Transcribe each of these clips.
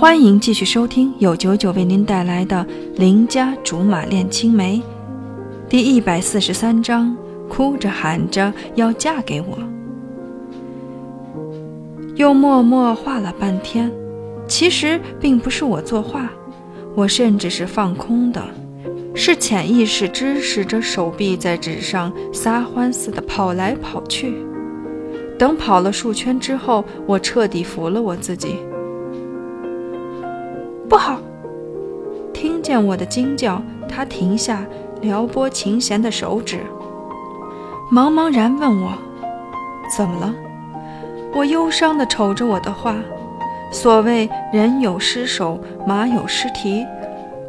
欢迎继续收听由九九为您带来的《邻家竹马恋青梅》第一百四十三章，哭着喊着要嫁给我，又默默画了半天。其实并不是我作画，我甚至是放空的，是潜意识支使着手臂在纸上撒欢似的跑来跑去。等跑了数圈之后，我彻底服了我自己。见我的惊叫，他停下撩拨琴弦的手指，茫茫然问我：“怎么了？”我忧伤地瞅着我的画。所谓人有失手，马有失蹄，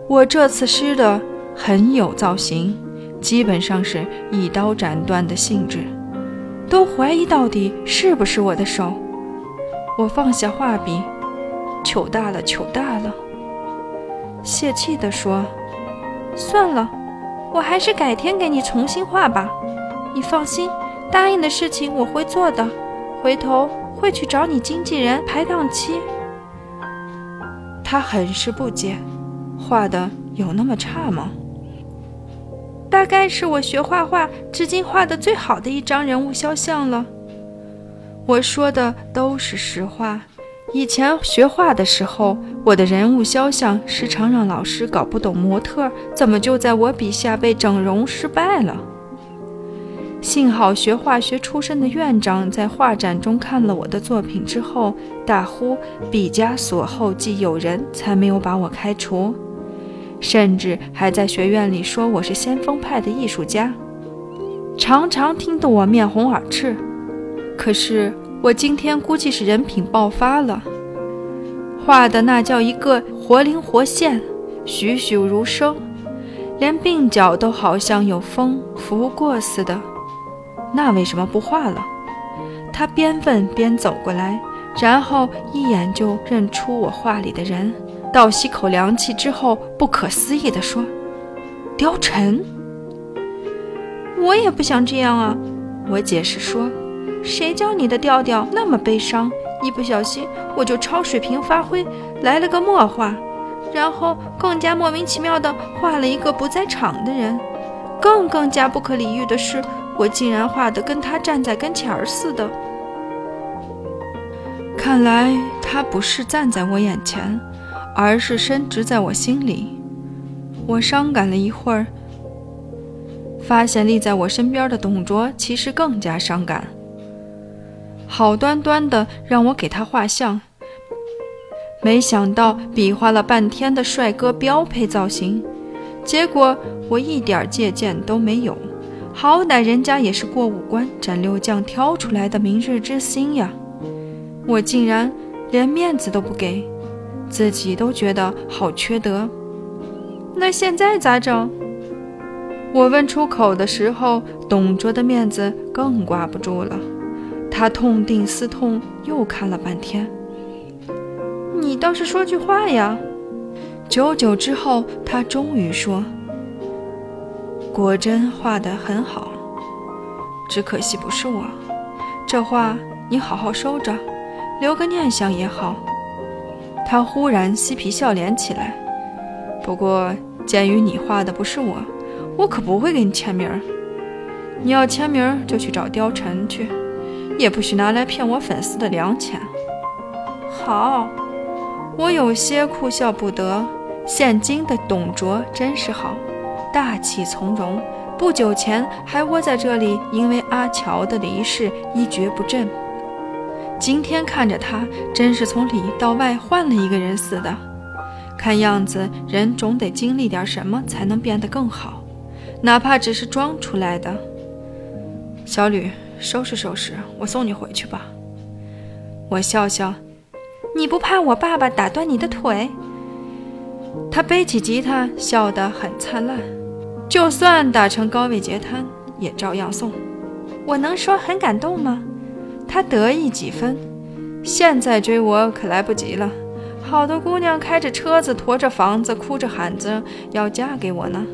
我这次失的很有造型，基本上是一刀斩断的性质，都怀疑到底是不是我的手。我放下画笔，糗大了，糗大了。泄气地说：“算了，我还是改天给你重新画吧。你放心，答应的事情我会做的。回头。”会去找你经纪人排档期。他很是不解，画的有那么差吗？大概是我学画画至今画的最好的一张人物肖像了。我说的都是实话。以前学画的时候，我的人物肖像时常让老师搞不懂模特怎么就在我笔下被整容失败了。幸好学化学出身的院长在画展中看了我的作品之后，大呼毕加索后继有人，才没有把我开除，甚至还在学院里说我是先锋派的艺术家，常常听得我面红耳赤。可是我今天估计是人品爆发了，画的那叫一个活灵活现，栩栩如生，连鬓角都好像有风拂过似的。那为什么不画了？他边问边走过来，然后一眼就认出我画里的人，倒吸口凉气之后，不可思议地说：“貂蝉。”我也不想这样啊！我解释说：“谁叫你的调调那么悲伤？一不小心我就超水平发挥，来了个默画，然后更加莫名其妙地画了一个不在场的人。更更加不可理喻的是。”我竟然画得跟他站在跟前儿似的，看来他不是站在我眼前，而是伸直在我心里。我伤感了一会儿，发现立在我身边的董卓其实更加伤感。好端端的让我给他画像，没想到比划了半天的帅哥标配造型，结果我一点借鉴都没有。好歹人家也是过五关斩六将挑出来的明日之星呀，我竟然连面子都不给，自己都觉得好缺德。那现在咋整？我问出口的时候，董卓的面子更挂不住了，他痛定思痛，又看了半天。你倒是说句话呀！久久之后，他终于说。果真画得很好，只可惜不是我。这画你好好收着，留个念想也好。他忽然嬉皮笑脸起来。不过鉴于你画的不是我，我可不会给你签名。你要签名就去找貂蝉去，也不许拿来骗我粉丝的良钱。好，我有些哭笑不得。现今的董卓真是好。大气从容，不久前还窝在这里，因为阿乔的离世一蹶不振。今天看着他，真是从里到外换了一个人似的。看样子，人总得经历点什么才能变得更好，哪怕只是装出来的。小吕，收拾收拾，我送你回去吧。我笑笑，你不怕我爸爸打断你的腿？他背起吉他，笑得很灿烂。就算打成高位截瘫，也照样送。我能说很感动吗？他得意几分。现在追我可来不及了，好多姑娘开着车子，驮着房子，哭着喊着要嫁给我呢。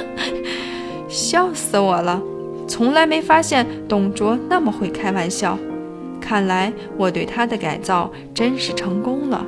笑死我了！从来没发现董卓那么会开玩笑。看来我对他的改造真是成功了。